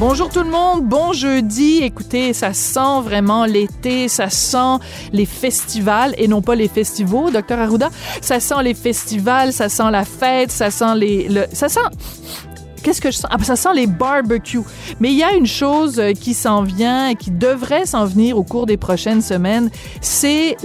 Bonjour tout le monde, bon jeudi. Écoutez, ça sent vraiment l'été, ça sent les festivals et non pas les festivals, docteur Arruda. Ça sent les festivals, ça sent la fête, ça sent les, le, ça sent Qu'est-ce que je sens? Ah, ça sent les barbecues. Mais il y a une chose euh, qui s'en vient et qui devrait s'en venir au cours des prochaines semaines, c'est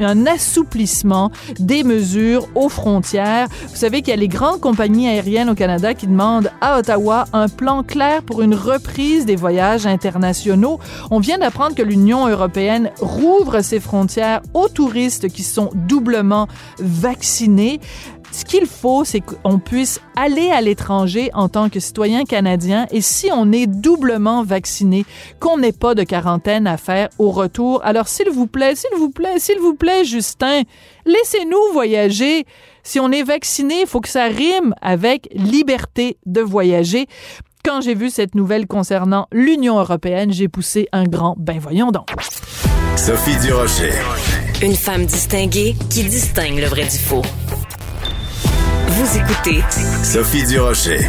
un assouplissement des mesures aux frontières. Vous savez qu'il y a les grandes compagnies aériennes au Canada qui demandent à Ottawa un plan clair pour une reprise des voyages internationaux. On vient d'apprendre que l'Union européenne rouvre ses frontières aux touristes qui sont doublement vaccinés. Ce qu'il faut, c'est qu'on puisse aller à l'étranger en tant que citoyen canadien et si on est doublement vacciné, qu'on n'ait pas de quarantaine à faire au retour. Alors, s'il vous plaît, s'il vous plaît, s'il vous plaît, Justin, laissez-nous voyager. Si on est vacciné, il faut que ça rime avec liberté de voyager. Quand j'ai vu cette nouvelle concernant l'Union européenne, j'ai poussé un grand ben voyons donc. Sophie Durocher. Une femme distinguée qui distingue le vrai du faux. Vous écoutez Sophie Durocher.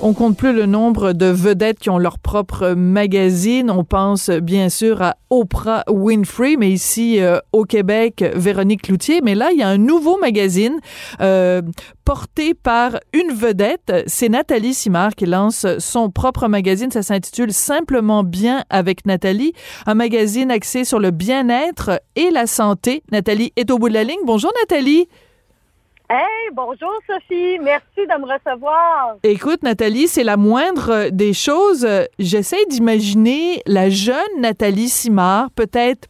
On compte plus le nombre de vedettes qui ont leur propre magazine. On pense bien sûr à Oprah Winfrey, mais ici euh, au Québec, Véronique Cloutier. Mais là, il y a un nouveau magazine euh, porté par une vedette. C'est Nathalie Simard qui lance son propre magazine. Ça s'intitule Simplement bien avec Nathalie, un magazine axé sur le bien-être et la santé. Nathalie est au bout de la ligne. Bonjour Nathalie. Hey, bonjour Sophie, merci de me recevoir. Écoute Nathalie, c'est la moindre des choses. J'essaie d'imaginer la jeune Nathalie Simard, peut-être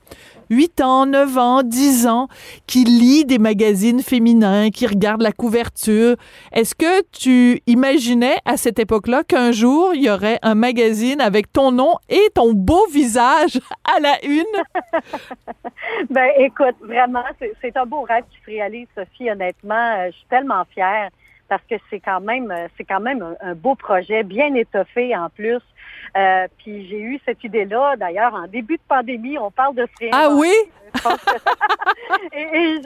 8 ans, 9 ans, 10 ans, qui lit des magazines féminins, qui regarde la couverture. Est-ce que tu imaginais à cette époque-là qu'un jour, il y aurait un magazine avec ton nom et ton beau visage à la une? ben, écoute, vraiment, c'est un beau rêve qui se réalise, Sophie, honnêtement. Euh, je suis tellement fière parce que c'est quand même euh, c'est quand même un, beau projet, bien étoffé en plus. Euh, puis j'ai eu cette idée-là, d'ailleurs, en début de pandémie, on parle de ce Ah oui? et,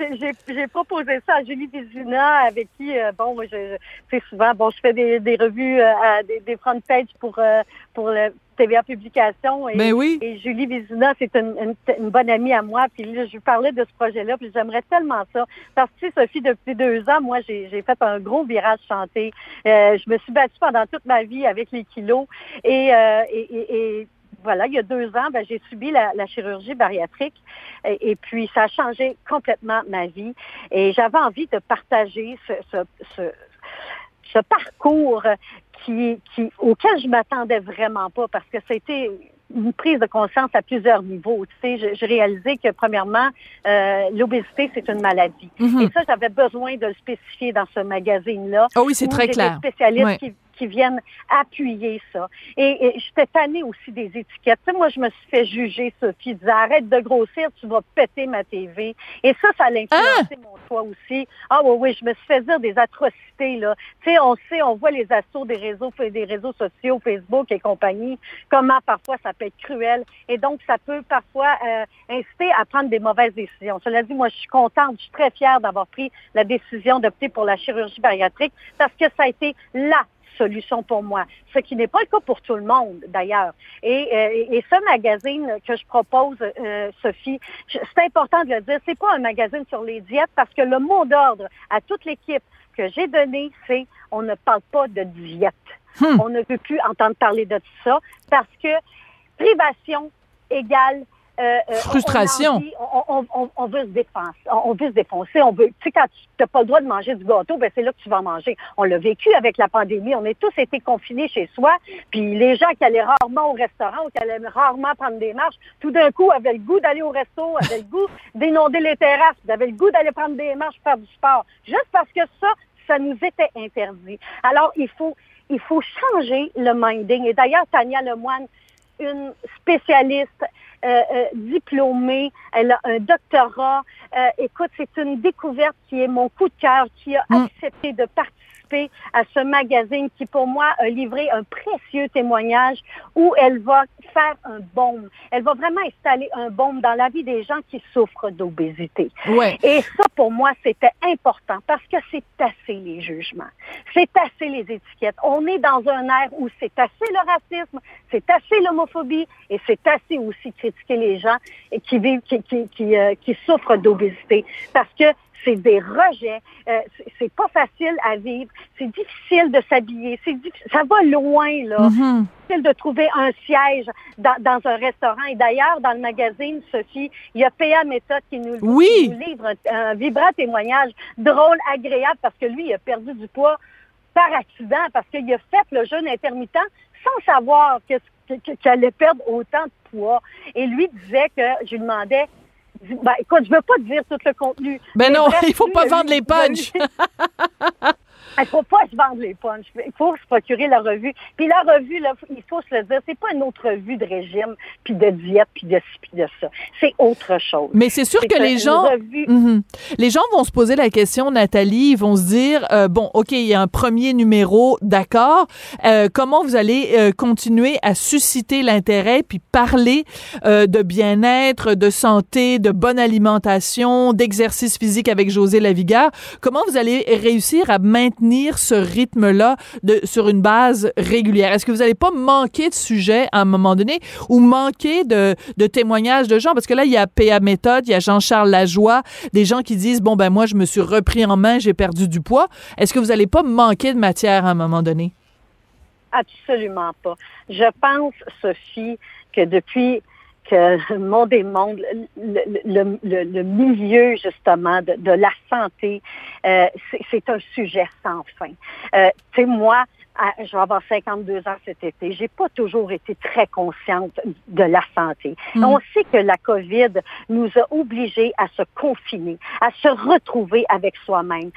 j'ai proposé ça à Julie Vizina, avec qui, euh, bon, moi, je, je souvent, bon, je fais des, des revues, euh, des, des front pages pour, euh, pour le TVA Publication. Et, ben oui. et Julie Vizina, c'est une, une, bonne amie à moi. Puis là, je lui parlais de ce projet-là, puis j'aimerais tellement ça. Parce que, tu sais, Sophie, depuis deux ans, moi, j'ai fait un gros virage chanté. je me suis battue pendant toute ma vie avec les kilos. Et, et, et voilà, il y a deux ans, ben, j'ai subi la, chirurgie bariatrique et, puis ça a changé complètement ma vie. Et j'avais envie de partager ce, ce, parcours qui, qui, auquel je m'attendais vraiment pas parce que c'était une prise de conscience à plusieurs niveaux. Tu sais, je, réalisais que premièrement, euh, l'obésité c'est une maladie. Mm-hmm. Et ça, j'avais besoin de le spécifier dans ce magazine-là. Oh oui, c'est très clair. Des spécialistes qui qui viennent appuyer ça. Et, et j'étais tannée aussi des étiquettes. Tu sais, moi, je me suis fait juger, Sophie, disait arrête de grossir, tu vas péter ma TV. Et ça, ça a influencé mon choix aussi. Ah oui, oui, je me suis fait dire des atrocités, là. Tu sais, on sait, on voit les assauts des réseaux, des réseaux sociaux, Facebook et compagnie, comment parfois ça peut être cruel. Et donc, ça peut parfois euh, inciter à prendre des mauvaises décisions. Cela dit, moi, je suis contente, je suis très fière d'avoir pris la décision d'opter pour la chirurgie bariatrique parce que ça a été la solution pour moi, ce qui n'est pas le cas pour tout le monde d'ailleurs. Et, euh, et, ce magazine que je propose, euh, Sophie, c'est important de le dire, c'est pas un magazine sur les diètes parce que le mot d'ordre à toute l'équipe que j'ai donné, c'est on ne parle pas de diète. Hmm. On ne veut plus entendre parler de ça parce que privation égale euh, euh, Frustration. On, on, on, on, veut se défoncer. On veut se défoncer. On veut. Tu sais, quand tu n'as pas le droit de manger du gâteau, ben c'est là que tu vas manger. On l'a vécu avec la pandémie. On est tous été confinés chez soi. Puis les gens qui allaient rarement au restaurant ou qui allaient rarement prendre des marches, tout d'un coup avaient le goût d'aller au resto, avaient le goût d'inonder les terrasses, avaient le goût d'aller prendre des marches, faire du sport. Juste parce que ça, ça nous était interdit. Alors il faut il faut changer le minding. Et d'ailleurs, Tania Lemoine, une spécialiste diplômée, elle a un doctorat. Euh, écoute, c'est une découverte qui est mon coup de cœur, qui a Mm. accepté de participer à ce magazine qui, pour moi, a livré un précieux témoignage où elle va faire un baume. Elle va vraiment installer un baume dans la vie des gens qui souffrent d'obésité. Ouais. Et ça, pour moi, c'était important parce que c'est assez les jugements. C'est assez les étiquettes. On est dans un air où c'est assez le racisme, c'est assez l'homophobie et c'est assez aussi critiquer les gens qui vivent, qui, qui, qui, euh, qui souffrent d'obésité. Parce que c'est des rejets, euh, c'est- c'est pas facile à vivre, c'est difficile de s'habiller, c'est ça va loin là Mhm. difficile de trouver un siège dans, dans un restaurant. Et d'ailleurs, dans le magazine, Sophie, il y a PA Méthode qui nous, Oui. qui nous livre un, un vibrant témoignage drôle, agréable, parce que lui, il a perdu du poids par accident, parce qu'il a fait le jeûne intermittent sans savoir que- que- que- qu'il allait perdre autant de poids. Et lui disait que, je lui demandais, ben, écoute, je veux pas te dire tout le contenu. Ben Mais non, il faut lui, pas vendre les punchs. Il faut pas se vendre les punchs. Il faut se procurer la revue. Puis la revue, là, il faut se le dire, c'est pas une autre revue de régime, puis de diète, puis de ci, puis de ça. C'est autre chose. Mais c'est sûr que les gens, revue- Mhm. les gens vont se poser la question, Nathalie, ils vont se dire, euh, bon, ok, il y a un premier numéro, d'accord. Euh, comment vous allez euh, continuer à susciter l'intérêt puis parler de bien-être, de santé, de bonne alimentation, d'exercice physique avec José Lavigueur Comment vous allez réussir à maintenir ce rythme-là sur une base régulière? Est-ce que vous n'allez pas manquer de sujets à un moment donné ou manquer de, de témoignages de gens? Parce que là, il y a PA Méthode, il y a Jean-Charles Lajoie, des gens qui disent bon ben moi je me suis repris en main, j'ai perdu du poids. Est-ce que vous n'allez pas manquer de matière à un moment donné? Absolument pas. Je pense, Sophie, que depuis que le monde monde, le, le, le, le milieu justement de, de la santé, euh, c'est- un sujet sans fin. Euh, tu sais, moi, je vais avoir 52 ans cet été. J'ai pas toujours été très consciente de la santé. Mm. On sait que la COVID nous a obligés à se confiner, à se retrouver avec soi-même.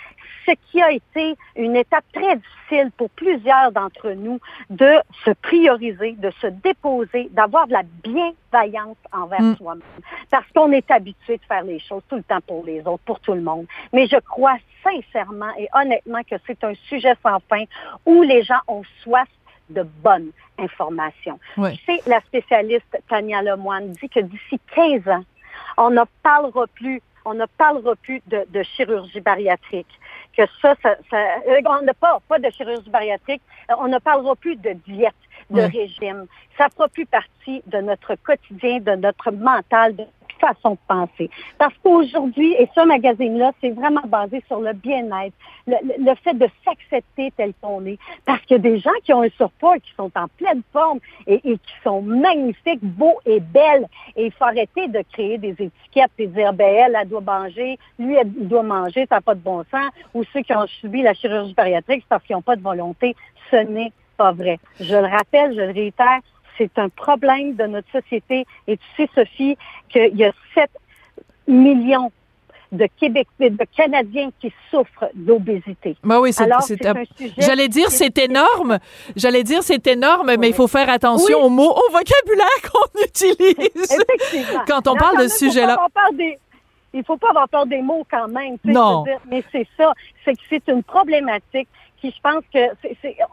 Ce qui a été une étape très difficile pour plusieurs d'entre nous de se prioriser, de se déposer, d'avoir de la bienveillance envers Mm. soi-même. Parce qu'on est habitué de faire les choses tout le temps pour les autres, pour tout le monde. Mais je crois sincèrement et honnêtement que c'est un sujet sans fin où les gens ont soif de bonnes informations. Oui. Tu sais, la spécialiste Tania Lemoine dit que d'ici 15 ans, on ne parlera plus, on ne parlera plus de, de chirurgie bariatrique. Que ça, ça, ça euh, on ne parle pas de chirurgie bariatrique, euh, on ne parlera plus de diète, de Oui. régime. Ça ne fera plus partie de notre quotidien, de notre mental, de façon de penser. Parce qu'aujourd'hui, et ce magazine-là, c'est vraiment basé sur le bien-être, le, le- fait de s'accepter tel qu'on est. Parce qu'il y a des gens qui ont un surpoids, qui sont en pleine forme et, et qui sont magnifiques, beaux et belles. Et il faut arrêter de créer des étiquettes et dire, ben elle, elle doit manger, lui, elle, doit manger, ça n'a pas de bon sens. Ou ceux qui ont subi la chirurgie bariatrique, c'est parce qu'ils n'ont pas de volonté. Ce n'est pas vrai. Je le rappelle, je le réitère, c'est un problème de notre société. Et tu sais, Sophie, qu'il y a 7 millions de Québec, de Canadiens qui souffrent d'obésité. Ben oui, c'est, Alors, c'est c'est un- sujet J'allais dire c'est- énorme. J'allais dire c'est énorme, mais il faut faire attention Oui. aux mots, au vocabulaire qu'on utilise. Effectivement. Quand on parle quand de ce sujet-là. Il faut pas avoir peur des mots quand même. Non. dire, mais c'est ça. C'est que c'est une problématique qui, je pense que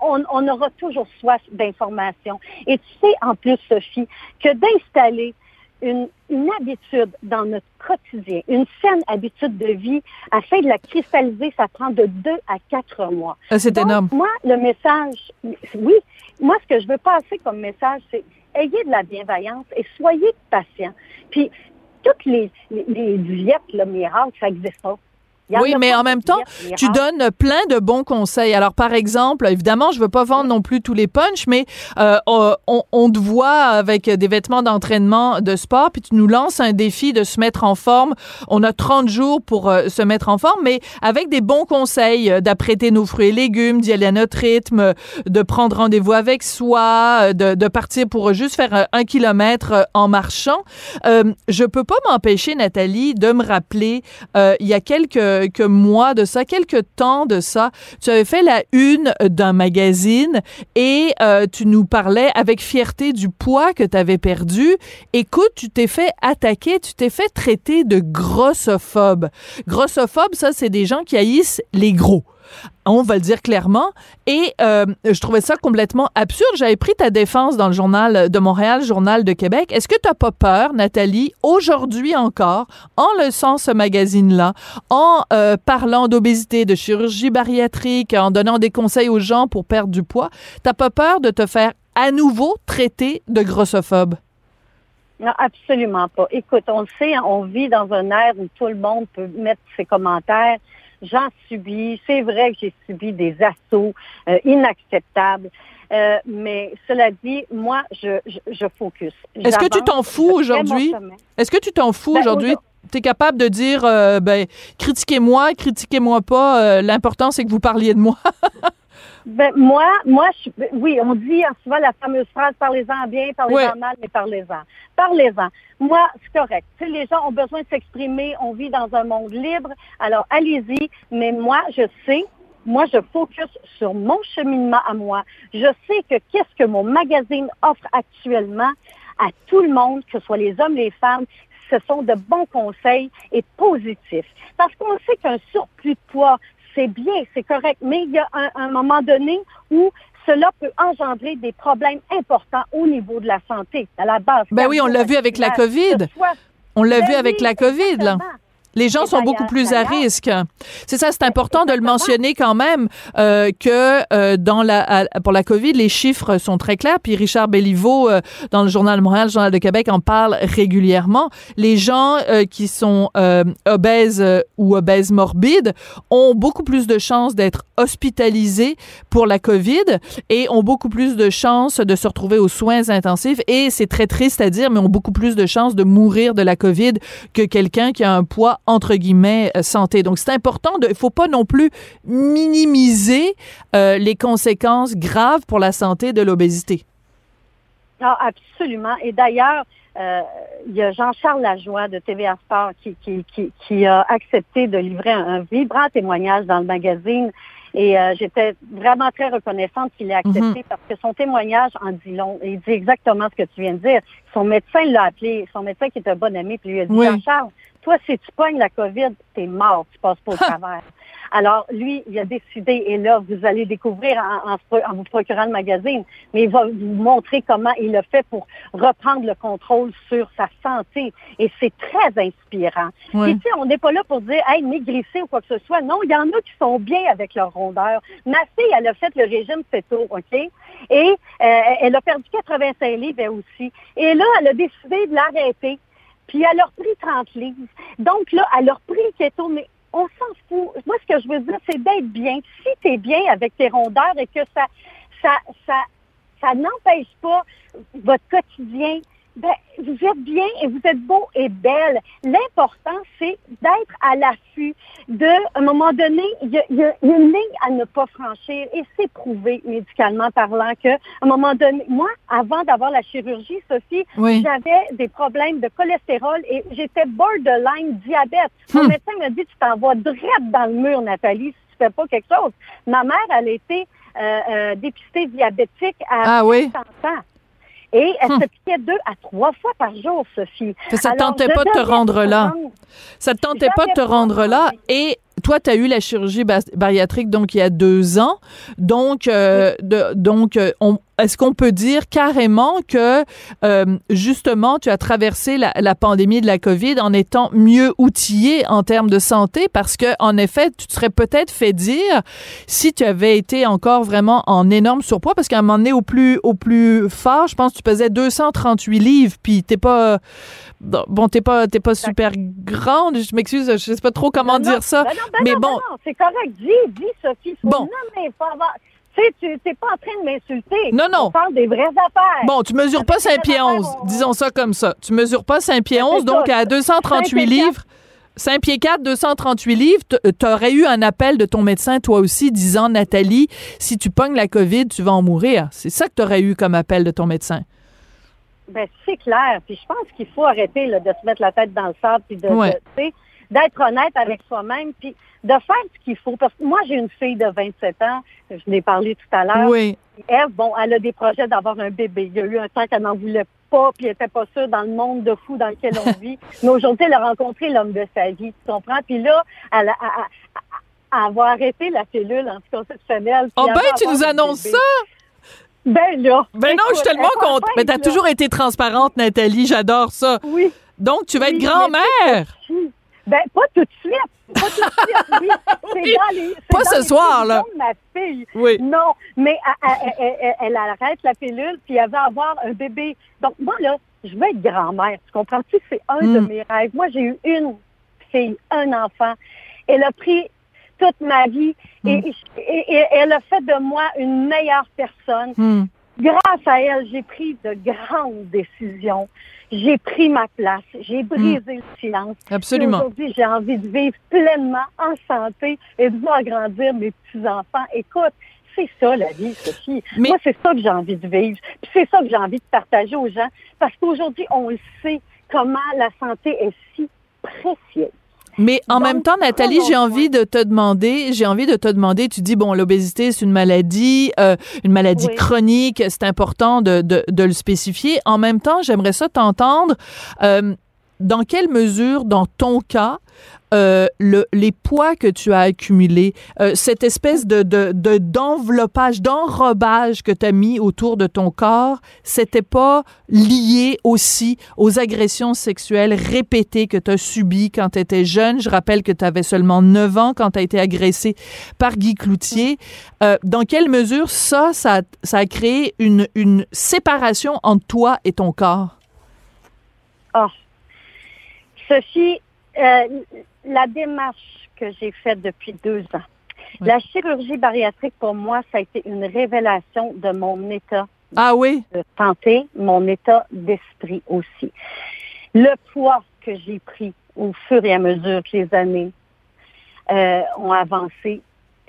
on, on aura toujours soif d'informations. Et tu sais, en plus, Sophie, que d'installer une, une habitude dans notre quotidien, une saine habitude de vie, afin de la cristalliser, ça prend de deux à quatre mois. Ah, c'est énorme. Moi, le message, oui, moi, ce que je veux passer comme message, c'est ayez de la bienveillance et soyez patient. Puis, toutes les, les, les diètes, le miracle, ça n'existe pas. Oui, mais en même temps, tu donnes plein de bons conseils. Alors, par exemple, évidemment, je veux pas vendre non plus tous les punchs, mais euh, on, te voit avec des vêtements d'entraînement de sport, puis tu nous lances un défi de se mettre en forme. On a 30 jours pour euh, se mettre en forme, mais avec des bons conseils euh, d'apprêter nos fruits et légumes, d'y aller à notre rythme, de prendre rendez-vous avec soi, de, de, partir pour juste faire un kilomètre en marchant. je peux pas m'empêcher, Nathalie, de me rappeler, il y a quelques quelques mois de ça, quelques temps de ça, tu avais fait la une d'un magazine et euh, tu nous parlais avec fierté du poids que tu avais perdu. Écoute, tu t'es fait attaquer, tu t'es fait traiter de grossophobe. Grossophobe, ça, c'est des gens qui haïssent les gros on va le dire clairement. Et euh, je trouvais ça complètement absurde. J'avais pris ta défense dans le journal de Montréal, journal de Québec. Est-ce que tu n'as pas peur, Nathalie, aujourd'hui encore, en leçant ce magazine-là, en euh, parlant d'obésité, de chirurgie bariatrique, en donnant des conseils aux gens pour perdre du poids, t'as pas peur de te faire à nouveau traiter de grossophobe? Non, absolument pas. Écoute, on le sait, on vit dans un air où tout le monde peut mettre ses commentaires j'en subis. C'est vrai que j'ai subi des assauts euh, inacceptables. Euh, mais cela dit, moi, je, je, focus. Est-ce que tu t'en fous aujourd'hui? Est-ce que tu t'en fous ben, aujourd'hui? Tu es capable de dire, euh, ben, critiquez-moi, critiquez-moi pas, l'important c'est que vous parliez de moi. Ben, moi, moi, je, oui, on dit souvent la fameuse phrase parlez-en bien, parlez-en mal, mais parlez-en. Parlez-en. Moi, c'est correct. Tu sais, les gens ont besoin de s'exprimer. On vit dans un monde libre. Alors, allez-y. Mais moi, je sais, moi, je focus sur mon cheminement à moi. Je sais que qu'est-ce que mon magazine offre actuellement à tout le monde, que ce soit les hommes, les femmes, ce sont de bons conseils et positifs. Parce qu'on sait qu'un surplus de poids, c'est bien, c'est correct, mais il y a un, moment donné où cela peut engendrer des problèmes importants au niveau de la santé, à la base. Ben oui, on l'a vu avec la COVID. On l'a vu avec la COVID, là. Les gens sont beaucoup plus à risque. C'est ça, c'est important de le mentionner quand même euh, que euh, dans la pour la Covid, les chiffres sont très clairs. Puis Richard Belliveau euh, dans le journal Montréal, le journal de Québec en parle régulièrement. Les gens euh, qui sont euh, obèses ou obèses morbides ont beaucoup plus de chances d'être hospitalisés pour la Covid et ont beaucoup plus de chances de se retrouver aux soins intensifs et c'est très triste à dire mais ont beaucoup plus de chances de mourir de la Covid que quelqu'un qui a un poids entre guillemets euh, santé. Donc c'est important de, il faut pas non plus minimiser euh, les conséquences graves pour la santé de l'obésité. Ah, absolument. Et d'ailleurs, euh, il y a Jean-Charles Lajoie de TVA Sport qui, qui, qui, qui, a accepté de livrer un, vibrant témoignage dans le magazine. Et j'étais vraiment très reconnaissante qu'il ait accepté mhm. parce que son témoignage en dit long. il dit exactement ce que tu viens de dire. Son médecin l'a appelé, son médecin qui est un bon ami, puis lui a dit Jean-Charles, toi, si tu pognes la COVID, t'es mort, tu passes pas au travers. Alors, lui, il a décidé, et là, vous allez découvrir en, en, vous procurant le magazine, mais il va vous montrer comment il a fait pour reprendre le contrôle sur sa santé. Et c'est très inspirant. Et tu sais, on n'est pas là pour dire, hey, maigrissez ou quoi que ce soit. Non, il y en a qui sont bien avec leur rondeur. Ma fille, elle a fait le régime tôt, OK? Et euh, elle a perdu 85 livres, elle aussi. Et là, elle a décidé de l'arrêter puis elle a repris 30 livres. Donc là, elle a repris keto, mais on s'en fout. Moi, ce que je veux dire, c'est d'être bien. Si tu es bien avec tes rondeurs et que ça, ça, ça, ça n'empêche pas votre quotidien ben, vous êtes bien et vous êtes beau et belle. L'important, c'est d'être à l'affût de, à un moment donné, il y, a, une ligne à ne pas franchir et c'est prouvé médicalement parlant que, à un moment donné, moi, avant d'avoir la chirurgie, Sophie, j'avais des problèmes de cholestérol et j'étais borderline diabète. Mon hmm. médecin m'a dit, tu t'envoies droit dans le mur, Nathalie, si tu fais pas quelque chose. Ma mère, elle était euh, euh, dépistée diabétique à ah, oui? ans. Et elle hum. se piquait deux à trois fois par jour, Sophie. Ça ne tentait pas de te rendre là. Ça ne tentait pas de te rendre là. Et toi, tu as eu la chirurgie bariatrique donc il y a deux ans. Donc, euh, de, donc euh, est-ce qu'on peut dire carrément que euh, justement tu as traversé la, la, pandémie de la COVID en étant mieux outillé en termes de santé? Parce que en effet tu te serais peut-être fait dire si tu avais été encore vraiment en énorme surpoids parce qu'à un moment donné au plus au plus fort je pense que tu pesais 238 livres puis t'es pas bon t'es pas t'es pas super grande. Je m'excuse je sais pas trop comment dire ça. Non, ben Mais non, bon, ben non, c'est correct. Dis, dis, Sophie. Faut Bon. nommer, faut avoir- Tu sais, tu n'es pas en train de m'insulter. Non, non. On parle des vraies affaires. Bon, tu mesures pas Avec les 5 pieds affaires, 11, on- disons ça comme ça. Tu mesures pas 5 pieds Ben, 11, c'est donc ça. à 238 Cinq pieds livres, 5 pieds 4, 238 livres, tu aurais eu un appel de ton médecin, toi aussi, disant, Nathalie, si tu pognes la COVID, tu vas en mourir. C'est ça que tu aurais eu comme appel de ton médecin. Ben, c'est clair. Puis je pense qu'il faut arrêter là, de se mettre la tête dans le sable puis de, Ouais. de- d'être honnête avec soi-même puis de faire ce qu'il faut. Parce que moi, j'ai une fille de 27 ans, je l'ai parlé tout à l'heure. Oui. Eve, bon, elle a des projets d'avoir un bébé. Il y a eu un temps qu'elle n'en voulait pas, puis elle n'était pas sûre dans le monde de fou dans lequel on vit. Mais aujourd'hui, elle a rencontré l'homme de sa vie, tu comprends? Puis là, elle a, elle a- elle va arrêter la pilule anticonceptionnelle. Oh elle ben, tu nous annonces bébé. ça? Ben là. Ben non, je suis tellement elle contente. Mais t'as toujours été transparente, Nathalie. J'adore ça. Oui. Donc, tu vas être grand-mère. Ben, pas tout de suite. Pas tout de suite, oui. C'est Oui. dans les, Pas dans ce les soir, là. de ma fille. Oui. Non, mais elle, arrête la pilule, puis elle va avoir un bébé. Donc, moi, là, je veux être grand-mère. Tu comprends-tu? C'est un de Mm. mes rêves. Moi, j'ai eu une fille, un enfant. Elle a pris toute ma vie et, Mm. et- et elle a fait de moi une meilleure personne. Hmm. Grâce à elle, j'ai pris de grandes décisions. J'ai pris ma place. J'ai brisé le silence. Absolument. Aujourd'hui, j'ai envie de vivre pleinement en santé et de voir grandir mes petits-enfants. Écoute, c'est ça la vie, Sophie. Mais- Moi, c'est ça que j'ai envie de vivre. Puis c'est ça que j'ai envie de partager aux gens. Parce qu'aujourd'hui, on le sait comment la santé est si précieuse. Mais en Donc, même temps, Nathalie, j'ai envie de te demander, j'ai envie de te demander, tu dis, bon, l'obésité, c'est une maladie, euh, une maladie Oui. chronique, c'est important de, de, de le spécifier. En même temps, j'aimerais ça t'entendre, euh, dans quelle mesure, dans ton cas, euh, le, les poids que tu as accumulés, euh, cette espèce de de- de- d'enveloppage, d'enrobage que tu as mis autour de ton corps, c'était pas lié aussi aux agressions sexuelles répétées que tu as subies quand tu étais jeune? Je rappelle que tu avais seulement 9 ans quand tu as été agressé par Guy Cloutier. Euh, dans quelle mesure ça, ça, ça a créé une, une séparation entre toi et ton corps? Ah. Sophie, euh, la démarche que j'ai faite depuis deux ans, Oui. la chirurgie bariatrique, pour moi, ça a été une révélation de mon état Ah oui? de santé, mon état d'esprit aussi. Le poids que j'ai pris au fur et à mesure que les années euh, ont avancé,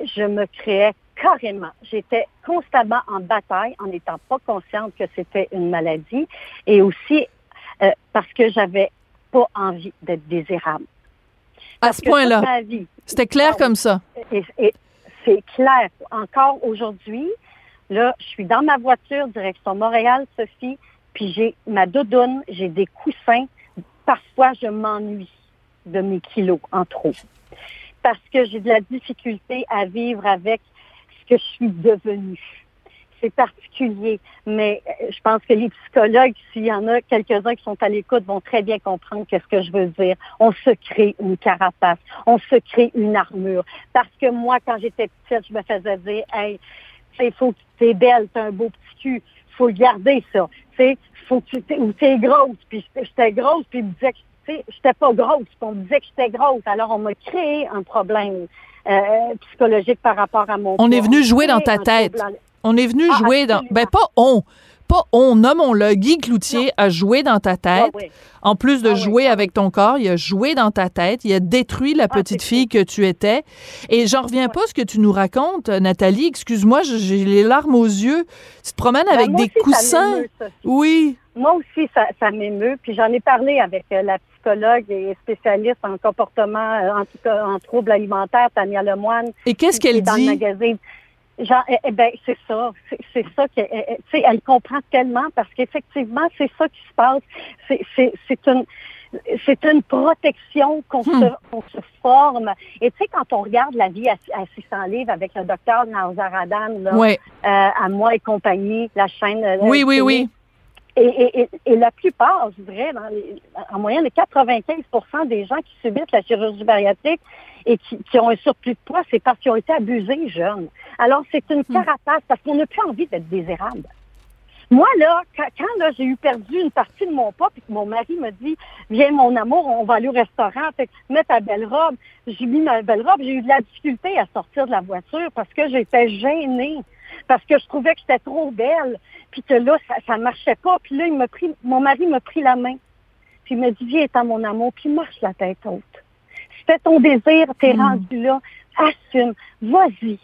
je me créais carrément. J'étais constamment en bataille en n'étant pas consciente que c'était une maladie et aussi euh, parce que j'avais pas envie d'être désirable. À Parce ce point-là, c'était clair comme ça. et, et c'est clair. Encore aujourd'hui, là, je suis dans ma voiture, direction Montréal, Sophie, puis j'ai ma doudoune, j'ai des coussins. Parfois, je m'ennuie de mes kilos en trop. Parce que j'ai de la difficulté à vivre avec ce que je suis devenue. C'est particulier, mais euh, je pense que les psychologues, s'il y en a quelques-uns qui sont à l'écoute, vont très bien comprendre qu'est-ce que je veux dire. On se crée une carapace, on se crée une armure. Parce que moi, quand j'étais petite, je me faisais dire, hey, il faut que tu es belle, tu as un beau petit cul, faut le garder ça. Tu sais, faut que tu t'es- ou t'es grosse, puis j'étais- grosse, puis me disaient que j'étais pas grosse, puis on me disait que j'étais grosse. Alors on m'a créé un problème euh, psychologique par rapport à mon On est venu jouer dans ta tête. On est venu Ah, jouer dans. Ben, pas on. Pas on, nommons-le. Guy Cloutier a joué dans ta tête. Ouais, ouais. En plus de Ah jouer ah avec ton corps, il a joué dans ta tête, il a détruit la Ah, petite fille que tu étais. Et j'en reviens pas à ce que tu nous racontes, Nathalie. Excuse-moi, j'ai les larmes aux yeux. Tu te promènes Ben, avec des aussi, coussins. Oui. Moi aussi, ça, ça m'émeut. Puis j'en ai parlé avec euh, la psychologue et spécialiste en comportement, euh, en en troubles alimentaires, Tania Lemoine. Et qu'est-ce qu'elle dans le dit? magazine. Genre, eh, eh ben, c'est ça. C'est- ça que, eh, eh, tu sais, elle comprend tellement parce qu'effectivement, c'est ça qui se passe. C'est- une, c'est une protection qu'on Hmm. se, se forme. Et tu sais, quand on regarde la vie à, à 600 livres avec le docteur là, Oui, euh, à moi et compagnie, la chaîne. euh, oui, oui, oui. Et, et, et, et la plupart, je dirais, dans les- en moyenne, les 95% des gens qui subissent la chirurgie bariatrique et qui, qui ont un surplus de poids, c'est parce qu'ils ont été abusés jeunes. Alors, c'est une carapace parce qu'on n'a plus envie d'être désirable. Moi, là, quand, là, j'ai eu perdu une partie de mon pas, puis que mon mari me dit, viens, mon amour, on va aller au restaurant, fait, mets ta belle robe. J'ai mis ma belle robe, j'ai eu de la difficulté à sortir de la voiture parce que j'étais gênée, parce que je trouvais que j'étais trop belle, puis que là, ça, ça marchait pas. Puis là, il m'a pris, mon mari m'a pris la main, puis il m'a dit, viens, t'as mon amour, puis marche la tête haute. C'était ton désir, t'es Mm. rendu là, assume, vas-y,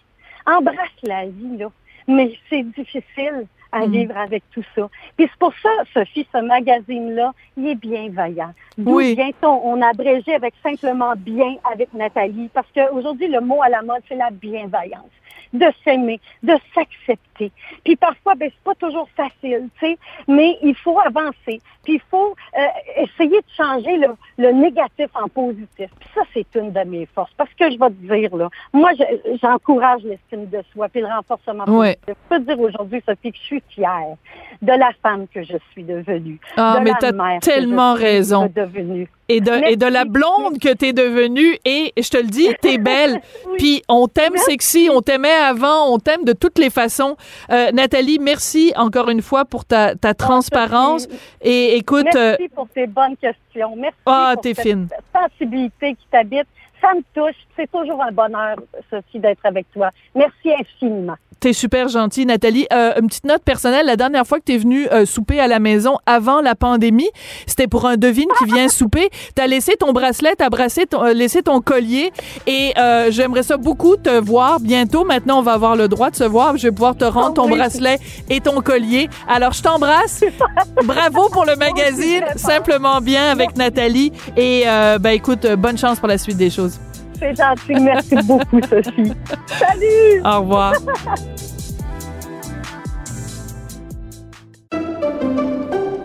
embrasse la vie, là. Mais c'est difficile à Mm. vivre avec tout ça. Puis c'est pour ça, Sophie, ce magazine-là, il est bienveillant. Oui. vient on, on a abrégé avec simplement bien avec Nathalie, parce qu'aujourd'hui, le mot à la mode, c'est la bienveillance. De s'aimer, de s'accepter. Puis parfois, ben, c'est pas toujours facile, tu sais, mais il faut avancer. Puis il faut euh, essayer de changer le, le négatif en positif. Puis ça, c'est une de mes forces. Parce que je vais te dire, là, moi, je- j'encourage l'estime de soi puis le renforcement Ouais. positif. Je peux te dire aujourd'hui, Sophie, que je suis fière de la femme que je suis devenue. Ah, de mais t'as que tellement suis raison. devenue. Et de, et de la blonde que t'es devenue. Et je te le dis, t'es belle. Oui. Puis on t'aime sexy, on t'aimait avant, on t'aime de toutes les façons. Euh, Nathalie, merci encore une fois pour ta, ta transparence. Et écoute, euh, Merci pour tes bonnes questions. Merci Ah, pour t'es cette fine. sensibilité qui t'habite. Ça me touche. C'est toujours un bonheur, Sophie, d'être avec toi. Merci infiniment. T'es super gentille, Nathalie. Euh, une petite note personnelle, la dernière fois que t'es venue euh, souper à la maison avant la pandémie, c'était pour un devine qui vient souper. T'as laissé ton bracelet, t'as brassé ton, euh, laissé ton collier et euh, j'aimerais ça beaucoup te voir bientôt. Maintenant, on va avoir le droit de se voir. Je vais pouvoir te rendre Oh ton bracelet et ton collier. Alors, je t'embrasse. Bravo pour le magazine. Simplement bien avec Nathalie. Et euh, ben écoute, bonne chance pour la suite des choses. C'est gentil. Merci beaucoup, Sophie. Salut! Au revoir.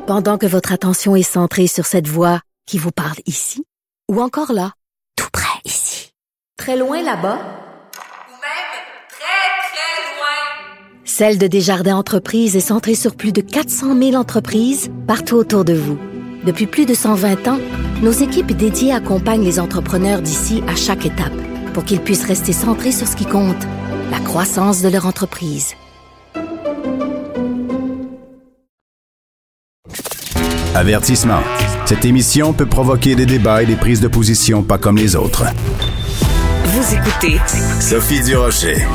Pendant que votre attention est centrée sur cette voix qui vous parle ici, ou encore là, tout près ici, très loin là-bas, ou même très, très loin. Celle de Desjardins Entreprises est centrée sur plus de 400 000 entreprises partout autour de vous. Depuis plus de 120 ans, nos équipes dédiées accompagnent les entrepreneurs d'ici à chaque étape pour qu'ils puissent rester centrés sur ce qui compte, la croissance de leur entreprise. Avertissement. Cette émission peut provoquer des débats et des prises de position pas comme les autres. Vous écoutez Sophie Durocher.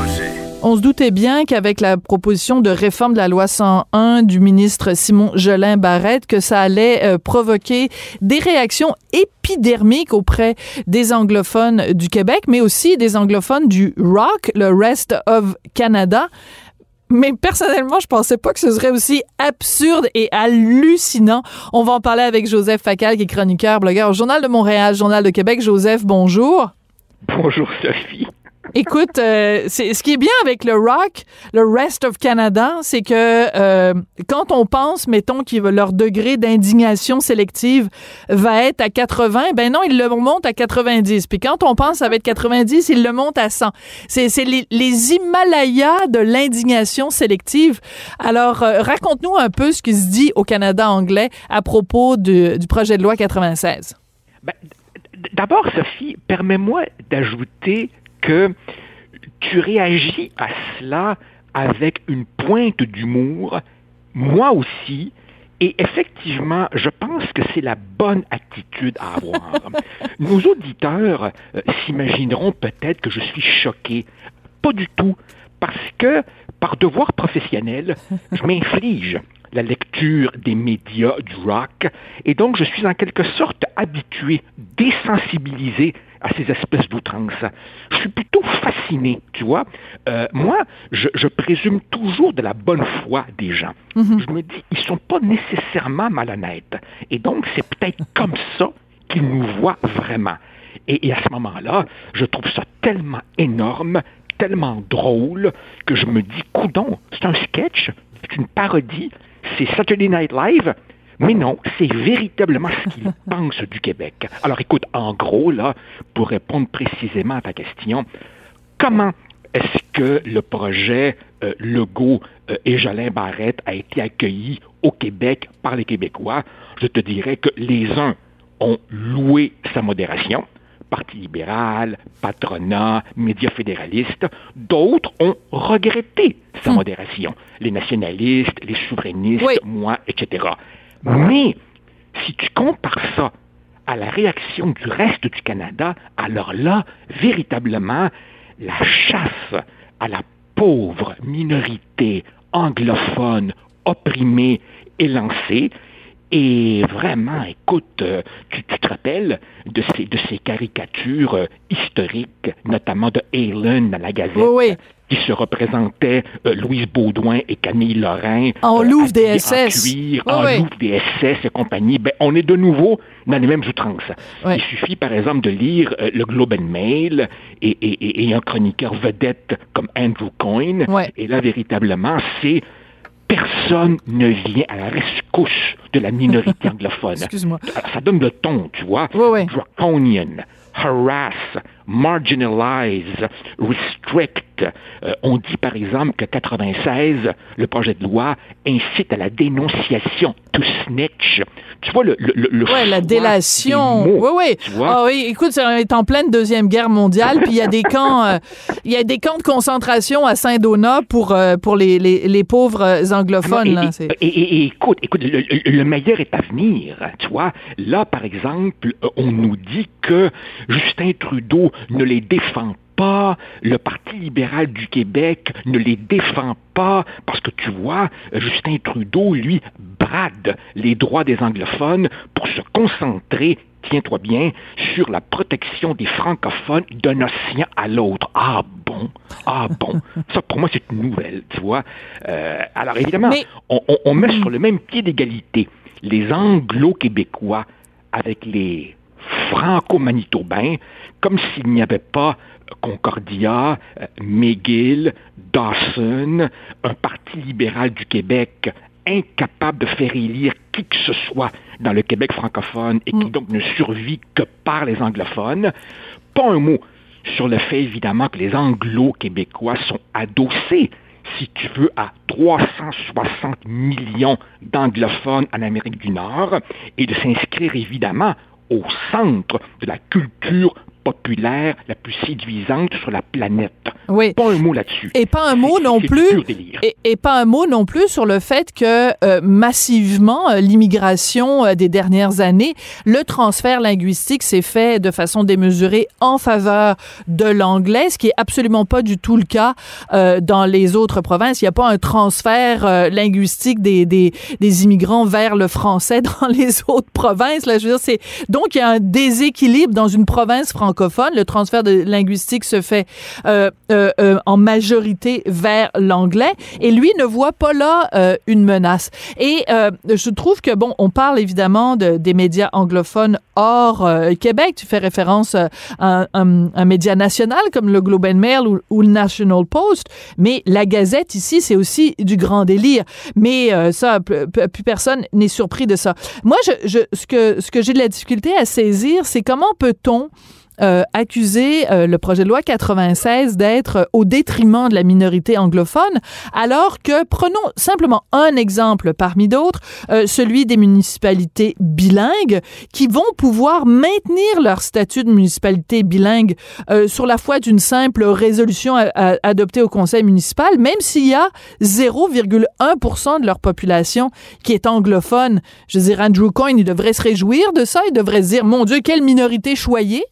On se doutait bien qu'avec la proposition de réforme de la loi 101 du ministre Simon Jolin Barrette, que ça allait euh, provoquer des réactions épidermiques auprès des anglophones du Québec, mais aussi des anglophones du rock, le Rest of Canada. Mais personnellement, je pensais pas que ce serait aussi absurde et hallucinant. On va en parler avec Joseph Facal, qui est chroniqueur, blogueur au Journal de Montréal, Journal de Québec. Joseph, bonjour. Bonjour Sophie. Écoute, euh, c'est ce qui est bien avec le rock, le Rest of Canada, c'est que euh, quand on pense, mettons, que leur degré d'indignation sélective va être à 80, ben non, ils le montent à 90. Puis quand on pense que ça va être 90, ils le montent à 100. C'est les, les Himalayas de l'indignation sélective. Alors, euh, raconte-nous un peu ce qui se dit au Canada anglais à propos du projet de loi 96. Ben, D'abord, Sophie, permets-moi d'ajouter que tu réagis à cela avec une pointe d'humour, moi aussi, et effectivement, je pense que c'est la bonne attitude à avoir. Nos auditeurs euh, s'imagineront peut-être que je suis choqué. Pas du tout, parce que par devoir professionnel, je m'inflige la lecture des médias du rock, et donc je suis en quelque sorte habitué, désensibilisé à ces espèces d'outrances. Je suis plutôt fasciné, tu vois. Euh, moi, je, je présume toujours de la bonne foi des gens. Je me dis, ils sont pas nécessairement malhonnêtes. Et donc, c'est peut-être comme ça qu'ils nous voient vraiment. Et, et à ce moment-là, je trouve ça tellement énorme, tellement drôle, que je me dis, coudon, c'est un sketch, c'est une parodie, c'est Saturday Night Live, mais non, c'est véritablement ce qu'ils pensent du Québec. Alors écoute, en gros, là, pour répondre précisément à ta question, comment est-ce que le projet euh, Legault euh, et Jolin Barrette a été accueilli au Québec par les Québécois? Je te dirais que les uns ont loué sa modération, Parti libéral, patronat, médias fédéralistes. D'autres ont regretté sa Hmm. modération. Les nationalistes, les souverainistes, Oui. moi, etc. Mais si tu compares ça à la réaction du reste du Canada, alors là, véritablement, la chasse à la pauvre minorité anglophone opprimée est lancée. Et vraiment, écoute, euh, tu, tu te rappelles de ces, de ces caricatures euh, historiques, notamment de Halen dans la Gazette, Oui, oui. qui se représentaient euh, Louise Baudouin et Camille Lorrain. En euh, Louvre des SS. En cuir, Oui, en oui. Louvre des SS et compagnie. Ben, on est de nouveau dans les mêmes outrances. Oui. Il suffit, par exemple, de lire euh, le Globe and Mail et, et- et- et un chroniqueur vedette comme Andrew Coyne. Et là, véritablement, c'est personne ne vient à la rescousse de la minorité anglophone. Excuse-moi. Ça donne le ton, tu vois. Oui, oui. Draconian, harass, marginalize, restrict. Euh, on dit par exemple que 96, le projet de loi incite à la dénonciation, to snitch. Tu vois le, le, le le Ouais, la délation. mots, Oui, oui. tu vois? Ah oui, écoute, on est en pleine deuxième guerre mondiale, puis il y a des camps, euh, il y a des camps de concentration à Saint-Donat pour euh, pour les, les, les pauvres anglophones. Et, là. et- C'est- et- et- et écoute, écoute, le, le- le meilleur est à venir. Tu vois, là, par exemple, on nous dit que Justin Trudeau ne les défend pas, le Parti libéral du Québec ne les défend pas, parce que tu vois, Justin Trudeau, lui, brade les droits des anglophones pour se concentrer tiens-toi bien, sur la protection des francophones d'un océan à l'autre. Ah bon, ah bon? Ça, pour moi, c'est une nouvelle, tu vois. Euh, alors, évidemment, Mais- on, on- on met sur le même pied d'égalité les anglo-québécois avec les franco-manitobains, comme s'il n'y avait pas Concordia, euh, McGill, Dawson, un parti libéral du Québec incapable de faire élire qui que ce soit dans le Québec francophone et qui donc ne survit que par les anglophones. Pas un mot sur le fait, évidemment, que les anglo-québécois sont adossés, si tu veux, à 360 millions d'anglophones en Amérique du Nord et de s'inscrire, évidemment, au centre de la culture populaire la plus séduisante sur la planète. Oui. Pas un mot là-dessus. Et pas un mot non plus. Et, et pas un mot non plus sur le fait que euh, massivement euh, l'immigration euh, des dernières années, le transfert linguistique s'est fait de façon démesurée en faveur de l'anglais, ce qui est absolument pas du tout le cas euh, dans les autres provinces. Il n'y a pas un transfert linguistique des, des, des immigrants vers le français dans les autres provinces. Là, je veux dire, c'est donc il y a un déséquilibre dans une province Le transfert de linguistique se fait euh, euh, euh, en majorité vers l'anglais et lui ne voit pas là une menace. Et je trouve que bon, on parle évidemment de, des médias anglophones hors Québec. Tu fais référence à un, média national comme le Globe and Mail ou, le National Post, mais la Gazette ici c'est aussi du grand délire. Mais ça, plus personne n'est surpris de ça. Moi, ce que j'ai de la difficulté à saisir, c'est comment peut-on euh, accuser euh, le projet de loi 96 d'être euh, au détriment de la minorité anglophone, alors que prenons simplement un exemple parmi d'autres, euh, celui des municipalités bilingues qui vont pouvoir maintenir leur statut de municipalité bilingue euh, sur la foi d'une simple résolution a- adoptée au conseil municipal, même s'il y a 0,1% de leur population qui est anglophone. Je veux dire, Andrew Coyne, il devrait se réjouir de ça, il devrait se dire, mon Dieu, quelle minorité choyée.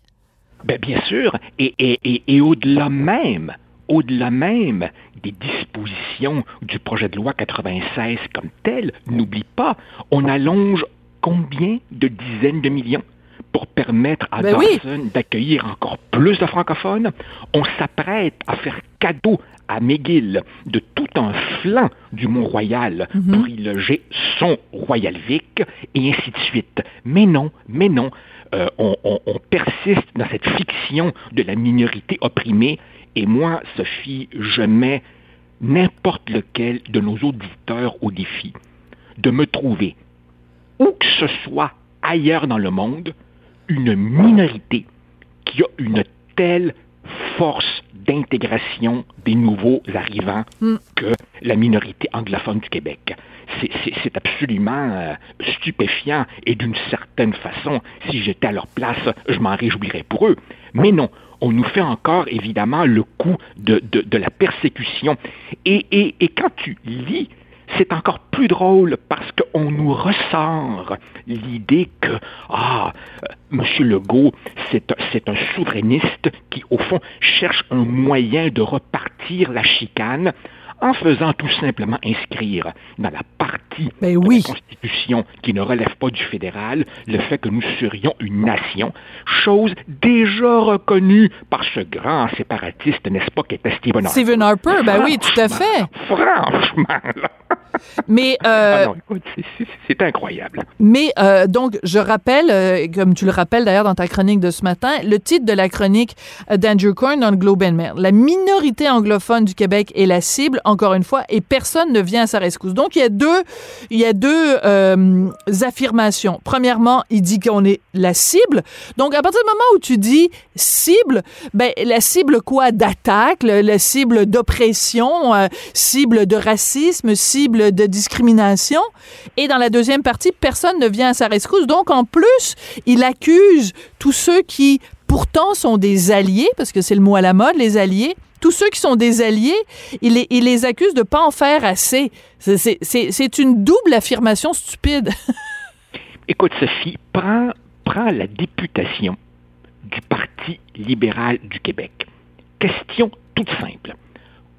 Ben, bien sûr, et, et, et, et au-delà même, au-delà même des dispositions du projet de loi 96 comme tel, n'oublie pas, on allonge combien de dizaines de millions pour permettre à Ben oui. Dawson d'accueillir encore plus de francophones? On s'apprête à faire cadeau à McGill de tout un flanc du Mont-Royal pour y loger son Royal Vic et ainsi de suite. Mais non, mais non, euh, on, on- on persiste dans cette fiction de la minorité opprimée. Et moi, Sophie, je mets n'importe lequel de nos auditeurs au défi de me trouver, où que ce soit ailleurs dans le monde, une minorité qui a une telle force d'intégration des nouveaux arrivants Mm. que la minorité anglophone du Québec. C'est absolument euh, stupéfiant et d'une certaine façon, si j'étais à leur place, je m'en réjouirais pour eux. Mais non, on nous fait encore évidemment le coup de, de, de la persécution. Et, et, et quand tu lis c'est encore plus drôle parce qu'on nous ressort l'idée que, ah, euh, M. Legault, c'est un, c'est un souverainiste qui, au fond, cherche un moyen de repartir la chicane en faisant tout simplement inscrire dans la partie Ben de la Constitution qui ne relève pas du fédéral le fait que nous serions une nation, chose déjà reconnue par ce grand séparatiste, n'est-ce pas, qui était Stephen Harper. Stephen Harper, ben oui, tout à fait. Franchement, là. Mais euh, Ah c'est- incroyable. Mais euh, donc, je rappelle, euh, comme tu le rappelles d'ailleurs dans ta chronique de ce matin, le titre de la chronique d'Andrew Coyne dans le Globe and Mail. La minorité anglophone du Québec est la cible, encore une fois, et personne ne vient à sa rescousse. Donc, il y a deux, il y a deux euh, affirmations. Premièrement, il dit qu'on est la cible. Donc, à partir du moment où tu dis cible, ben, la cible quoi d'attaque, la cible d'oppression, euh, cible de racisme, cible de discrimination? Et dans la deuxième partie, personne ne vient à sa rescousse. Donc, en plus, il accuse tous ceux qui, pourtant, sont des alliés, parce que c'est le mot à la mode, les alliés. Tous ceux qui sont des alliés, il les, accuse de pas en faire assez. C'est une double affirmation stupide. Écoute, Sophie, prends, prends la députation du Parti libéral du Québec. Question toute simple.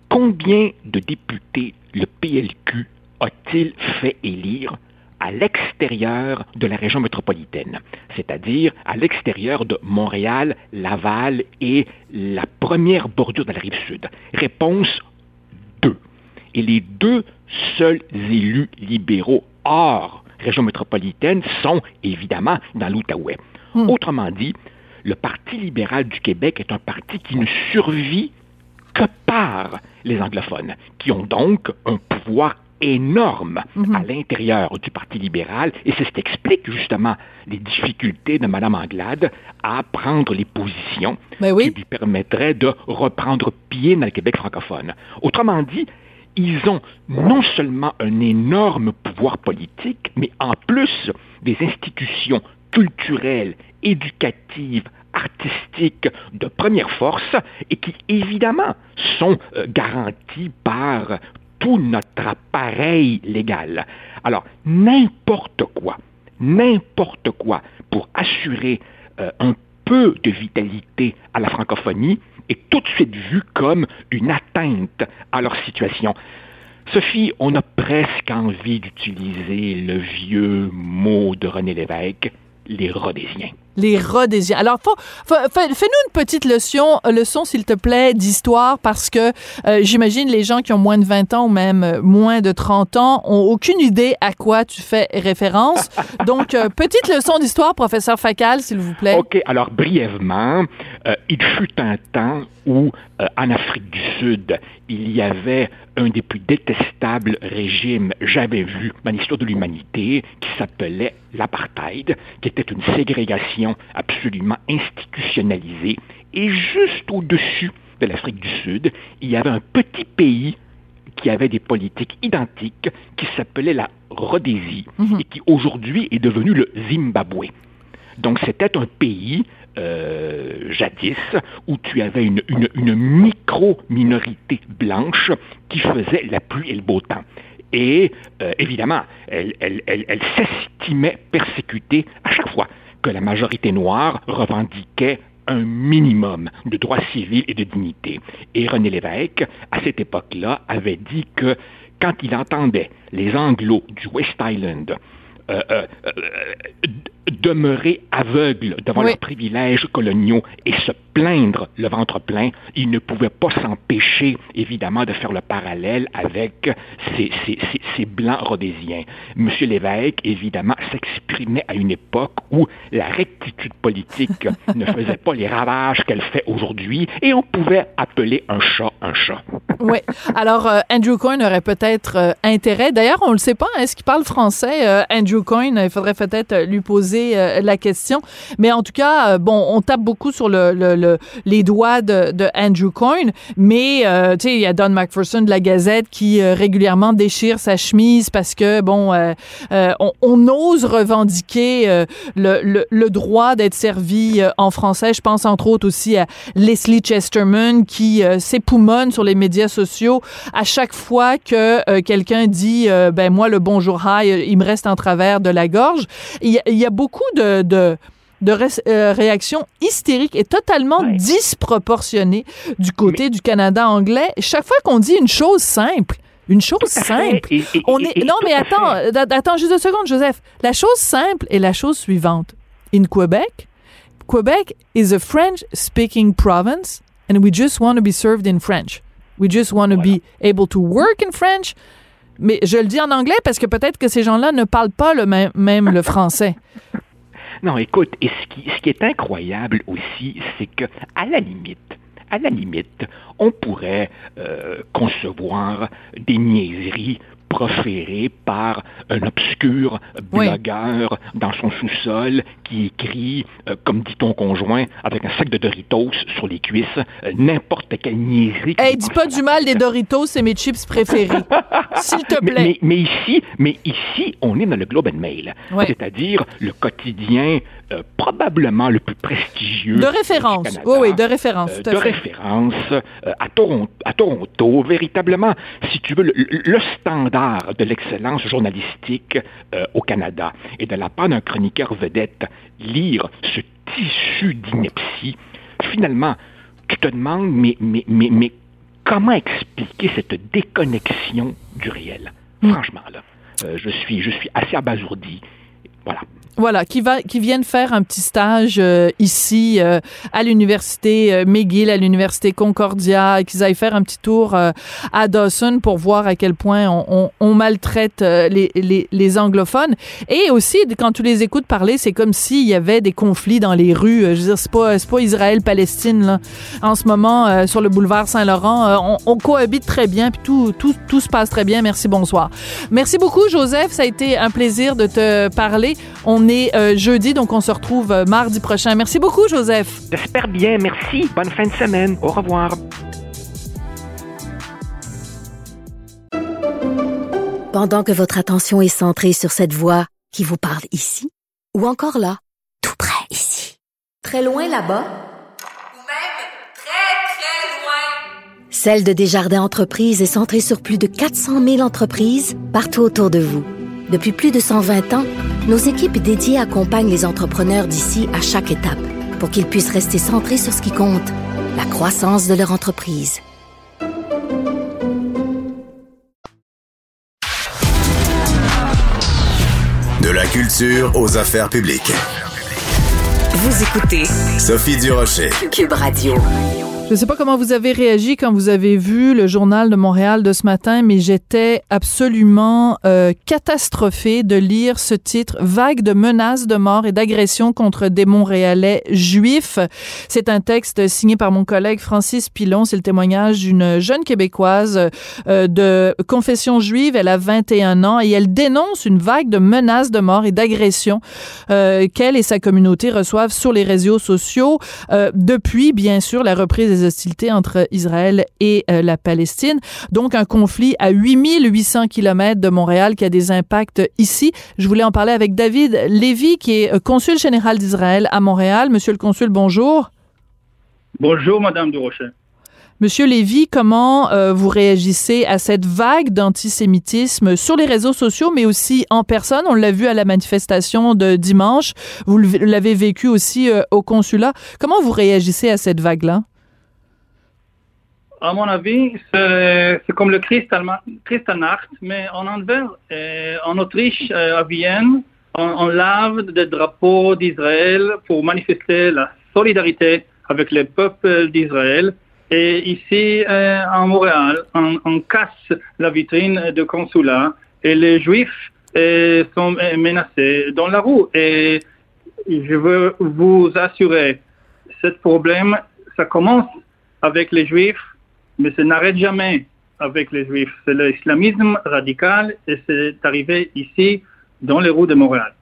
Combien de députés le PLQ a-t-il fait élire à l'extérieur de la région métropolitaine, c'est-à-dire à, l'extérieur de Montréal, Laval et la première bordure de la rive sud? Réponse 2. Et les deux seuls élus libéraux hors région métropolitaine sont évidemment dans l'Outaouais. Autrement dit, le Parti libéral du Québec est un parti qui ne survit que par les anglophones, qui ont donc un pouvoir énorme à l'intérieur du Parti libéral, et c'est ce qui explique justement les difficultés de Mme Anglade à prendre les positions Ben oui. qui lui permettraient de reprendre pied dans le Québec francophone. Autrement dit, ils ont non seulement un énorme pouvoir politique, mais en plus des institutions culturelles, éducatives, artistiques de première force et qui évidemment sont euh, garanties par tout notre appareil légal. Alors, n'importe quoi, n'importe quoi pour assurer euh, un peu de vitalité à la francophonie est tout de suite vu comme une atteinte à leur situation. Sophie, on a presque envie d'utiliser le vieux mot de René Lévesque, les Rhodésiens. Les. Alors, faut, faut- fais- fais-nous une petite leçon, euh, leçon s'il te plaît, d'histoire, parce que euh, j'imagine les gens qui ont moins de 20 ans ou même euh, moins de 30 ans ont aucune idée à quoi tu fais référence. Donc, euh, petite leçon d'histoire, professeur Facal, s'il vous plaît. OK, alors brièvement, euh, il fut un temps où, en Afrique du Sud, il y avait un des plus détestables régimes jamais vus dans l'histoire de l'humanité, qui s'appelait l'apartheid, qui était une ségrégation absolument institutionnalisée. Et juste au-dessus de l'Afrique du Sud, il y avait un petit pays qui avait des politiques identiques, qui s'appelait la Rhodésie, et qui aujourd'hui est devenu le Zimbabwe. Donc c'était un pays euh, jadis où tu avais une, micro-minorité blanche qui faisait la pluie et le beau temps. Et euh, évidemment, elle- elle s'estimait persécutée à chaque fois que la majorité noire revendiquait un minimum de droits civils et de dignité. Et René Lévesque, à cette époque-là, avait dit que quand il entendait les Anglos du West Island euh, euh, euh, demeurer aveugles devant Oui. leurs privilèges coloniaux et se plaindre le ventre plein, il ne pouvait pas s'empêcher, évidemment, de faire le parallèle avec ces, ces- ces- ces blancs rhodésiens. M. Lévesque, évidemment, s'exprimait à une époque où la rectitude politique ne faisait pas les ravages qu'elle fait aujourd'hui et on pouvait appeler un chat un chat. Oui. Alors, euh, Andrew Coyne aurait peut-être euh, intérêt. D'ailleurs, on ne le sait pas. Est-ce qu'il parle français, euh, Andrew Il faudrait peut-être euh, lui poser euh, la question. Mais en tout cas, euh, bon, on tape beaucoup sur le, le, les doigts de, Andrew Coyne, mais tu sais, il y a Don McPherson de la Gazette qui régulièrement déchire sa chemise parce que bon, on, ose revendiquer le, droit d'être servi en français. Je pense entre autres aussi à Leslie Chesterman qui s'époumonne sur les médias sociaux à chaque fois que quelqu'un dit ben moi le bonjour hi, il me reste en travers de la gorge. Il y a, beaucoup de, de euh, réactions hystériques et totalement disproportionnées du côté du Canada anglais. Chaque fois qu'on dit une chose simple, une chose simple. on est non mais attends, euh, attends juste une seconde, Joseph. La chose simple est la chose suivante. In Quebec, Quebec is a French-speaking province, and we just want to be served in French. We just want to be able to work in French mais je le dis en anglais parce que peut-être que ces gens-là ne parlent pas le même, le français. Non, écoute, et ce qui, ce qui est incroyable aussi, c'est que à la limite, à la limite, on pourrait euh, concevoir des niaiseries proféré par un obscur blogueur dans son sous-sol qui écrit, euh, comme dit ton conjoint, avec un sac de Doritos sur les cuisses, euh, n'importe quelle niaiserie. Hey, dis pas du mal des Doritos, c'est mes chips préférés. S'il te plaît. Mais, ici, mais ici, on est dans le Globe and Mail, c'est-à-dire le quotidien euh, probablement le plus prestigieux. De référence. oui, oui, de référence. de référence à, Toronto, à Toronto, véritablement, si tu veux, le standard de l'excellence journalistique euh, au Canada. Et de la part d'un chroniqueur vedette, lire ce tissu d'ineptie, finalement, tu te demandes, mais, mais, mais, mais comment expliquer cette déconnexion du réel? Hmm. Franchement, là, euh, je, suis, je suis assez abasourdi. Voilà. Voilà, qui va, qui viennent faire un petit stage euh, ici euh, à l'université euh, McGill, à l'université Concordia, qu'ils aillent faire un petit tour à Dawson pour voir à quel point on, on, maltraite les, les, les, anglophones. Et aussi, quand tu les écoutes parler, c'est comme s'il y avait des conflits dans les rues. Je veux dire, c'est pas, pas Israël-Palestine là. En ce moment, sur le boulevard Saint-Laurent, on, on, cohabite très bien, puis tout, tout, tout se passe très bien. Merci, bonsoir. Merci beaucoup, Joseph. Ça a été un plaisir de te parler. On euh, jeudi, donc on se retrouve euh, mardi prochain. Merci beaucoup, Joseph. J'espère bien. Merci. Bonne fin de semaine. Au revoir. Pendant que votre attention est centrée sur cette voix qui vous parle ici, ou encore là, tout près ici, très loin là-bas, ou même très, très loin, Celle de Desjardins Entreprises est centrée sur plus de 400 000 entreprises partout autour de vous. Depuis plus de 120 ans, nos équipes dédiées accompagnent les entrepreneurs d'ici à chaque étape pour qu'ils puissent rester centrés sur ce qui compte, la croissance de leur entreprise. De la culture aux affaires publiques. Vous écoutez Sophie Durocher, Cube Radio. Je ne sais pas comment vous avez réagi quand vous avez vu le journal de Montréal de ce matin, mais j'étais absolument euh, catastrophée de lire ce titre Vague de menaces de mort et d'agression contre des Montréalais juifs. C'est un texte signé par mon collègue Francis Pilon. C'est le témoignage d'une jeune québécoise euh, de confession juive. Elle a 21 ans et elle dénonce une vague de menaces de mort et d'agression euh, qu'elle et sa communauté reçoivent sur les réseaux sociaux euh, depuis, bien sûr, la reprise des hostilités entre Israël et euh, la Palestine. Donc, un conflit à 8800 kilomètres de Montréal qui a des impacts ici. Je voulais en parler avec David Lévy, qui est euh, consul général d'Israël à Montréal. Monsieur le consul, bonjour. Bonjour, Madame Durocher. Monsieur Lévy, comment euh, vous réagissez à cette vague d'antisémitisme sur les réseaux sociaux, mais aussi en personne? On l'a vu à la manifestation de dimanche. Vous l'avez vécu aussi au consulat. Comment vous réagissez à cette vague-là? À mon avis, c'est comme le Kristallnacht, mais en Anvers, euh, en Autriche, euh, à Vienne, on, lave des drapeaux d'Israël pour manifester la solidarité avec le peuple d'Israël. Et ici, euh, en Montréal, on, casse la vitrine de consulat et les Juifs sont menacés dans la rue. Et je veux vous assurer, ce problème, ça commence avec les Juifs mais ça n'arrête jamais avec les Juifs. C'est l'islamisme radical et c'est arrivé ici dans les rues de Montréal.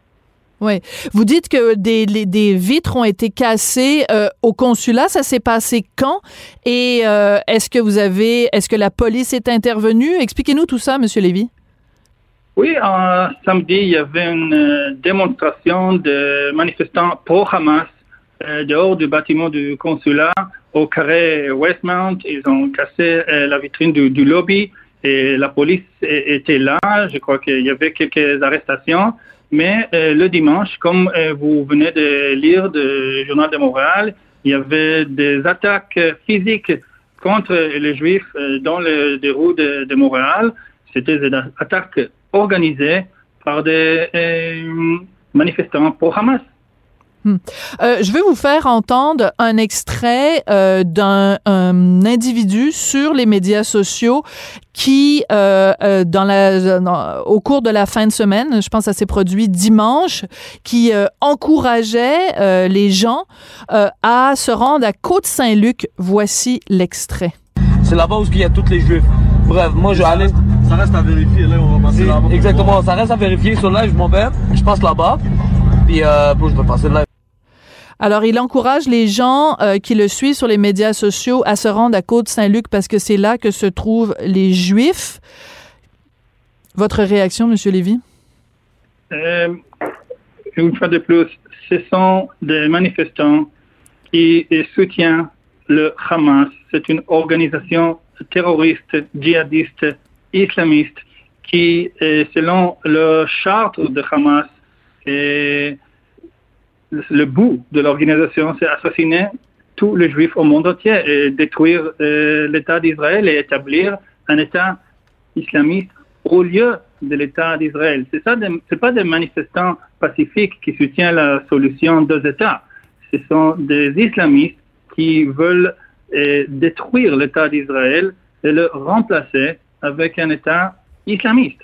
Oui. Vous dites que des, les- des vitres ont été cassées euh, au consulat. Ça s'est passé quand? Et euh, est-ce que vous avez, est-ce que la police est intervenue? Expliquez-nous tout ça, Monsieur Lévy. Oui, samedi, il y avait une euh, démonstration de manifestants pro-Hamas dehors du bâtiment du consulat au carré Westmount. Ils ont cassé euh, la vitrine du, lobby et la police était là. Je crois qu'il y avait quelques arrestations. Mais euh, le dimanche, comme euh, vous venez de lire du Journal de Montréal, il y avait des attaques euh, physiques contre les Juifs euh, dans le des rues de, de Montréal. C'était des attaques organisées par des euh, manifestants pro-Hamas. Euh, je vais vous faire entendre un extrait euh, d'un un individu sur les médias sociaux qui, euh, euh, dans la, dans- au cours de la fin de semaine, je pense que ça s'est produit dimanche, qui euh, encourageait euh, les gens euh, à se rendre à Côte-Saint-Luc. Voici l'extrait. C'est là-bas où il y a tous les juifs. Bref, moi je vais aller. Ça reste à vérifier, là, on va passer C'est- là-bas. Exactement, ça reste à vérifier. Sur là, je m'en vais, je passe là-bas. Puis, euh, puis je vais passer là. Alors, il encourage les gens euh, qui le suivent sur les médias sociaux à se rendre à Côte-Saint-Luc parce que c'est là que se trouvent les Juifs. Votre réaction, Monsieur Lévy? Euh, une fois de plus, ce sont des manifestants qui soutiennent le Hamas. C'est une organisation terroriste, djihadiste, islamiste qui, selon le charte de Hamas, est le bout de l'organisation, c'est assassiner tous les juifs au monde entier et détruire euh, l'État d'Israël et établir un État islamiste au lieu de l'État d'Israël. C'est ça, c'est pas des manifestants pacifiques qui soutiennent la solution deux États. Ce sont des islamistes qui veulent euh, détruire l'État d'Israël et le remplacer avec un État islamiste.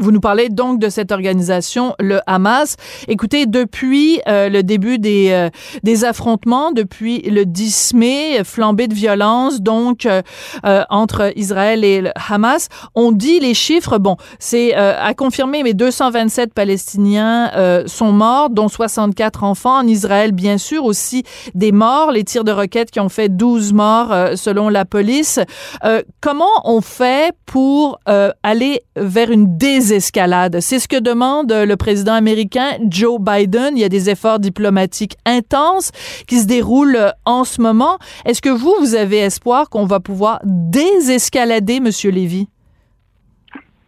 Vous nous parlez donc de cette organisation, le Hamas. Écoutez, depuis euh, le début des, euh, des affrontements, depuis le 10 mai, flambée de violence, donc euh, euh, entre Israël et le Hamas, on dit les chiffres, bon, c'est euh, à confirmer, mais 227 Palestiniens euh, sont morts, dont 64 enfants. En Israël, bien sûr, aussi des morts, les tirs de roquettes qui ont fait 12 morts selon la police. Comment on fait pour aller vers une désescalade? C'est ce que demande euh, le président américain Joe Biden. Il y a des efforts diplomatiques intenses qui se déroulent euh, en ce moment. Est-ce que vous, vous avez espoir qu'on va pouvoir désescalader, Monsieur Lévy?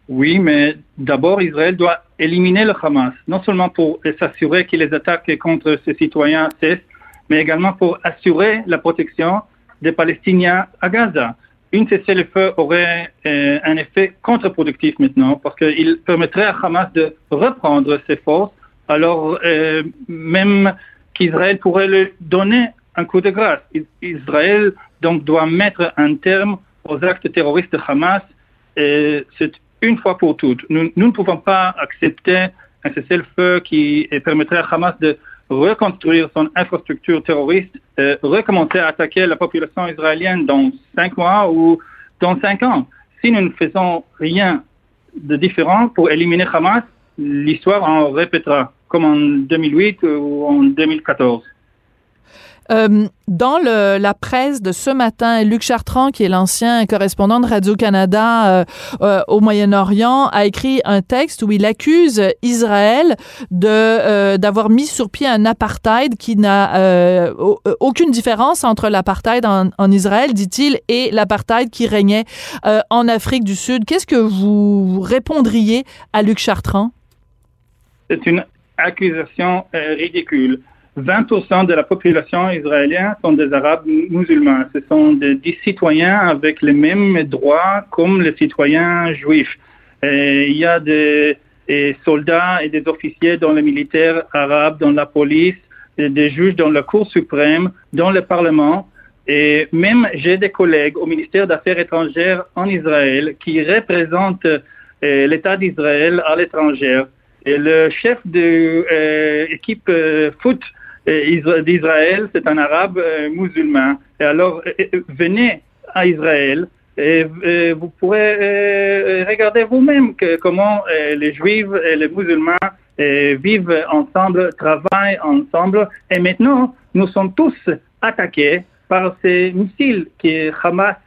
Oui, mais d'abord, Israël doit éliminer le Hamas, non seulement pour s'assurer que les attaques contre ses citoyens cessent, mais également pour assurer la protection des Palestiniens à Gaza. Une cessez-le-feu aurait euh, un effet contre-productif maintenant, parce qu'il permettrait à Hamas de reprendre ses forces, alors euh, même qu'Israël pourrait lui donner un coup de grâce. Is- Israël donc doit mettre un terme aux actes terroristes de Hamas et c'est une fois pour toutes. Nous, nous ne pouvons pas accepter un cessez-le-feu qui permettrait à Hamas de reconstruire son infrastructure terroriste, euh, recommencer à attaquer la population israélienne dans cinq mois ou dans cinq ans. Si nous ne faisons rien de différent pour éliminer Hamas, l'histoire en répétera, comme en 2008 ou en 2014. Euh, dans le, la presse de ce matin, Luc Chartrand, qui est l'ancien correspondant de Radio-Canada euh, euh, au Moyen-Orient, a écrit un texte où il accuse Israël de euh, d'avoir mis sur pied un apartheid qui n'a au- aucune différence entre l'apartheid en, en Israël, dit-il, et l'apartheid qui régnait en Afrique du Sud. Qu'est-ce que vous répondriez à Luc Chartrand? C'est une accusation ridicule. 20% de la population israélienne sont des Arabes musulmans. Ce sont des, citoyens avec les mêmes droits comme les citoyens juifs. Il y a des, soldats et des officiers dans le militaire arabe, dans la police, des juges dans la Cour suprême, dans le Parlement. Et même j'ai des collègues au ministère d'Affaires étrangères en Israël qui représentent euh, l'État d'Israël à l'étranger. Et le chef de euh, équipe euh, foot euh, Isra- d'Israël, c'est un arabe euh, musulman. Et alors, euh, euh, venez à Israël, Et, et vous pourrez euh, regarder vous-même comment euh, les juifs et les musulmans euh, vivent ensemble, travaillent ensemble. Et maintenant, nous sommes tous attaqués par ces missiles que Hamas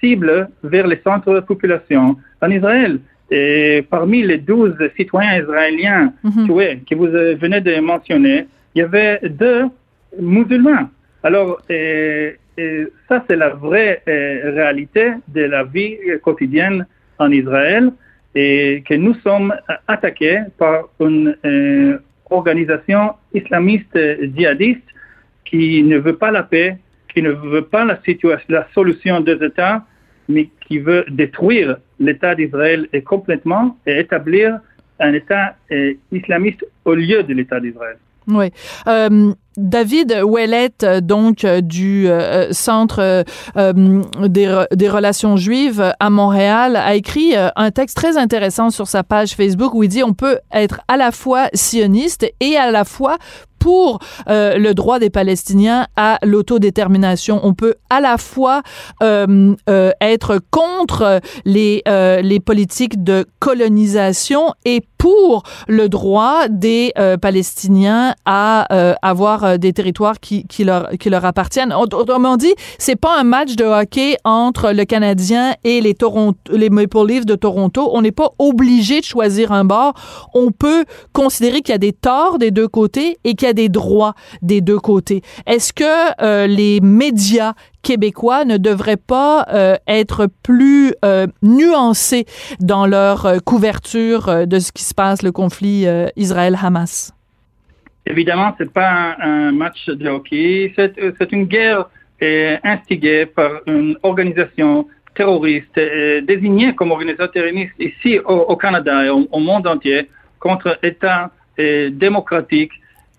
cible vers les centres de population en Israël. Et parmi les 12 citoyens israéliens tués que vous venez de mentionner, il y avait deux musulmans. Alors, ça, c'est la vraie euh, réalité de la vie quotidienne en Israël et que nous sommes euh, attaqués par une euh, organisation islamiste djihadiste qui ne veut pas la paix, qui ne veut pas la, solution des États, mais qui veut détruire l'État d'Israël complètement et établir un État islamiste au lieu de l'État d'Israël. Oui. Euh, David Ouellet, euh, donc euh, du euh, Centre des, des relations juives à Montréal, a écrit un texte très intéressant sur sa page Facebook où il dit on peut être à la fois sioniste et à la fois pour le droit des Palestiniens à l'autodétermination. On peut à la fois être contre les, les politiques de colonisation et pour le droit des Palestiniens à avoir euh, des territoires qui, leur, appartiennent. Aut- Autrement dit, c'est pas un match de hockey entre le Canadien et les, Toronto, les Maple Leafs de Toronto. On n'est pas obligé de choisir un bord. On peut considérer qu'il y a des torts des deux côtés et qu'il y a des droits des deux côtés. Est-ce que euh, les médias québécois ne devraient pas euh, être plus nuancés dans leur couverture de ce qui se passe, le conflit Israël-Hamas? Évidemment, c'est pas un, match de hockey, c'est euh, une guerre euh, instigée par une organisation terroriste euh, désignée comme organisation terroriste ici au, Canada et au, au monde entier contre État euh, démocratique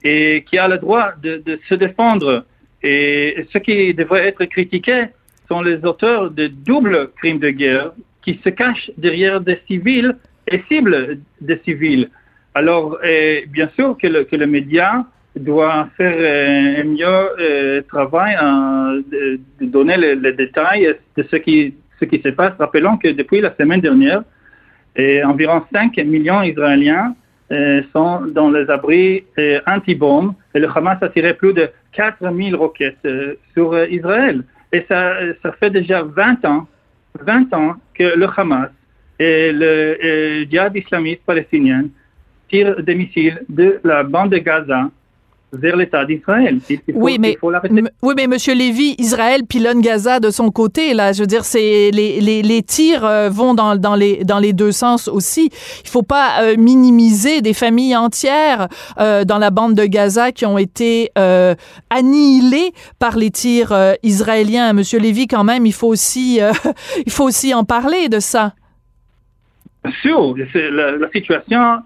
et qui a le droit de, de se défendre. Et ce qui devrait être critiqué sont les auteurs de doubles crimes de guerre qui se cachent derrière des civils et ciblent des civils. Alors, euh, bien sûr que le, que le média doit faire euh, un mieux euh, travail euh, de, de donner les, détails de ce qui, ce qui se passe. Rappelons que depuis la semaine dernière, environ 5 millions d'Israéliens euh, sont dans les abris euh, anti-bombes et le Hamas a tiré plus de 4000 roquettes euh, sur euh, Israël. Et ça, ça fait déjà 20 ans, 20 ans que le Hamas et le euh, djihad islamiste palestinien tirent des missiles de la bande de Gaza vers l'État d'Israël. Oui, mais, oui, mais Monsieur Lévy, Israël pilonne Gaza de son côté. Là, je veux dire, c'est les, les, les tirs euh, vont dans, dans les dans les deux sens aussi. Il faut pas euh, minimiser des familles entières euh, dans la bande de Gaza qui ont été euh, annihilées par les tirs israéliens. Monsieur Lévy, quand même, il faut aussi il faut aussi en parler de ça. Bien sûr, la, la situation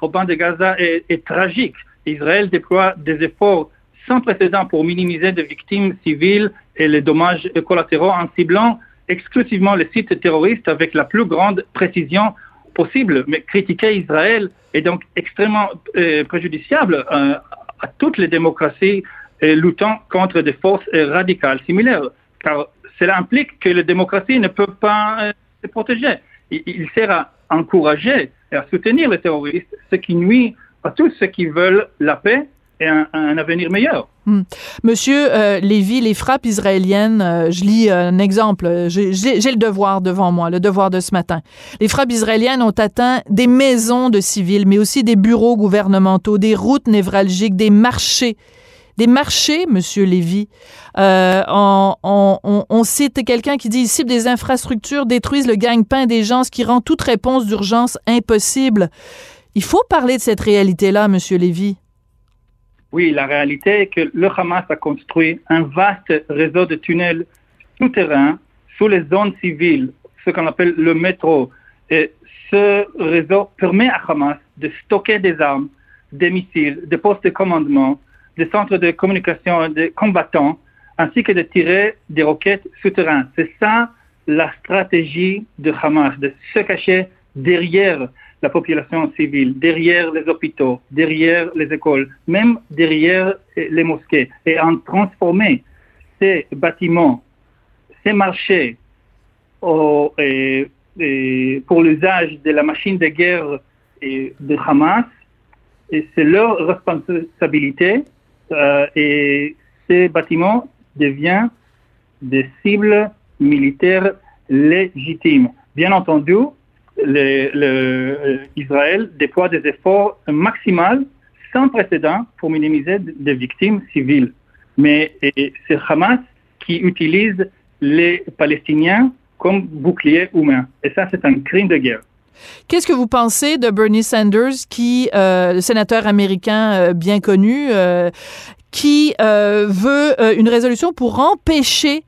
au banc de Gaza est, tragique. Israël déploie des efforts sans précédent pour minimiser des victimes civiles et les dommages collatéraux en ciblant exclusivement les sites terroristes avec la plus grande précision possible. Mais critiquer Israël est donc extrêmement euh, préjudiciable euh, à toutes les démocraties euh, luttant contre des forces euh, radicales similaires. Car cela implique que les démocraties ne peuvent pas euh, se protéger. Il sert à encourager et à soutenir les terroristes, ce qui nuit à tous ceux qui veulent la paix et un, un avenir meilleur. Hmm. Monsieur euh, Lévy, les frappes israéliennes, euh, je lis un exemple, euh, j'ai j'ai- j'ai le devoir devant moi, le devoir de ce matin. Les frappes israéliennes ont atteint des maisons de civils, mais aussi des bureaux gouvernementaux, des routes névralgiques, des marchés. Des marchés, Monsieur Lévy. Euh, on, cite quelqu'un qui dit ici des infrastructures détruisent le gagne-pain des gens, ce qui rend toute réponse d'urgence impossible. Il faut parler de cette réalité-là, Monsieur Lévy. Oui, la réalité est que le Hamas a construit un vaste réseau de tunnels souterrains sous les zones civiles, ce qu'on appelle le métro. Et ce réseau permet à Hamas de stocker des armes, des missiles, des postes de commandement, des centres de communication des combattants, ainsi que de tirer des roquettes souterraines. C'est ça la stratégie de Hamas, de se cacher derrière la population civile, derrière les hôpitaux, derrière les écoles, même derrière les mosquées, et en transformer ces bâtiments, ces marchés, pour l'usage de la machine de guerre de Hamas. Et c'est leur responsabilité. Euh, et ces bâtiments deviennent des cibles militaires légitimes. Bien entendu, euh, Israël déploie des efforts maximaux sans précédent pour minimiser des victimes civiles. Mais c'est Hamas qui utilise les Palestiniens comme bouclier humain. Et ça, c'est un crime de guerre. Qu'est-ce que vous pensez de Bernie Sanders, qui, euh, le sénateur américain euh, bien connu, euh, qui veut une résolution pour empêcher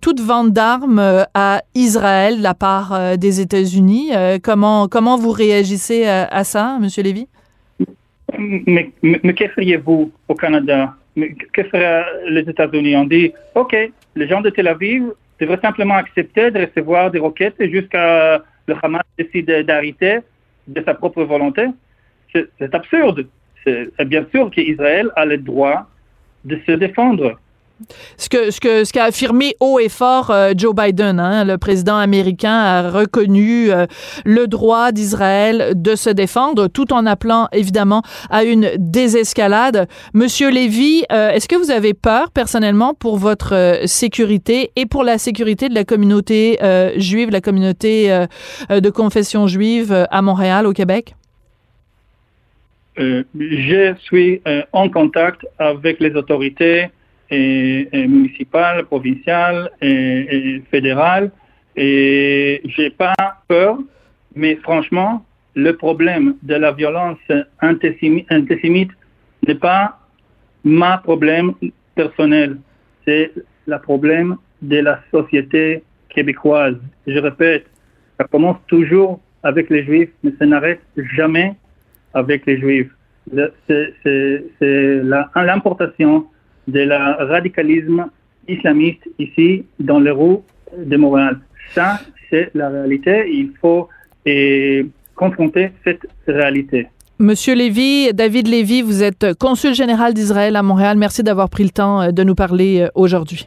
toute vente d'armes à Israël de la part des États-Unis? Comment comment vous réagissez à, à ça, Monsieur Lévy? Mais, mais, mais que feriez-vous au Canada? Mais Que feraient les États-Unis? On dit, OK, les gens de Tel Aviv devraient simplement accepter de recevoir des roquettes jusqu'à le Hamas décide d'arrêter de sa propre volonté. C'est absurde. C'est bien sûr qu'Israël a le droit de se défendre. Ce que ce que ce qu'a affirmé haut et fort euh, Joe Biden, hein, le président américain a reconnu euh, le droit d'Israël de se défendre, tout en appelant évidemment à une désescalade. Monsieur Lévy, euh, est-ce que vous avez peur personnellement pour votre sécurité et pour la sécurité de la communauté juive, la communauté de confession juive à Montréal, au Québec? Je suis en contact avec les autorités et, et municipales, provinciales et, et fédérales et j'ai pas peur, mais franchement, le problème de la violence antisémi- antisémite n'est pas ma problème personnel, c'est le problème de la société québécoise. Je répète, ça commence toujours avec les juifs, mais ça n'arrête jamais avec les juifs. C'est l'importation de la radicalisme islamiste ici dans les rues de Montréal. Ça, c'est la réalité. Il faut eh, confronter cette réalité. Monsieur Lévy, David Lévy, vous êtes consul général d'Israël à Montréal. Merci d'avoir pris le temps euh, de nous parler euh, aujourd'hui.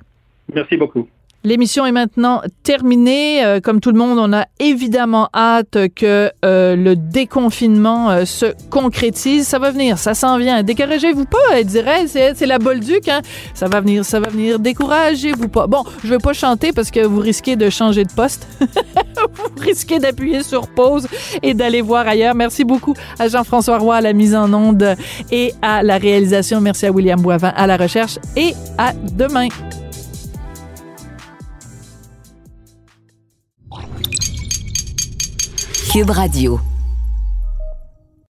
Merci beaucoup. L'émission est maintenant terminée. Euh, comme tout le monde, on a évidemment hâte que euh, le déconfinement euh, se concrétise. Ça va venir, ça s'en vient. Découragez-vous pas, elle dirait, c'est, la Bolduc. Hein? Ça va venir, ça va venir. Découragez-vous pas. Bon, je vais pas chanter parce que vous risquez de changer de poste. vous risquez d'appuyer sur pause et d'aller voir ailleurs. Merci beaucoup à Jean-François Roy à la mise en onde et à la réalisation. Merci à William Boivin à la recherche et à demain. Cube Radio.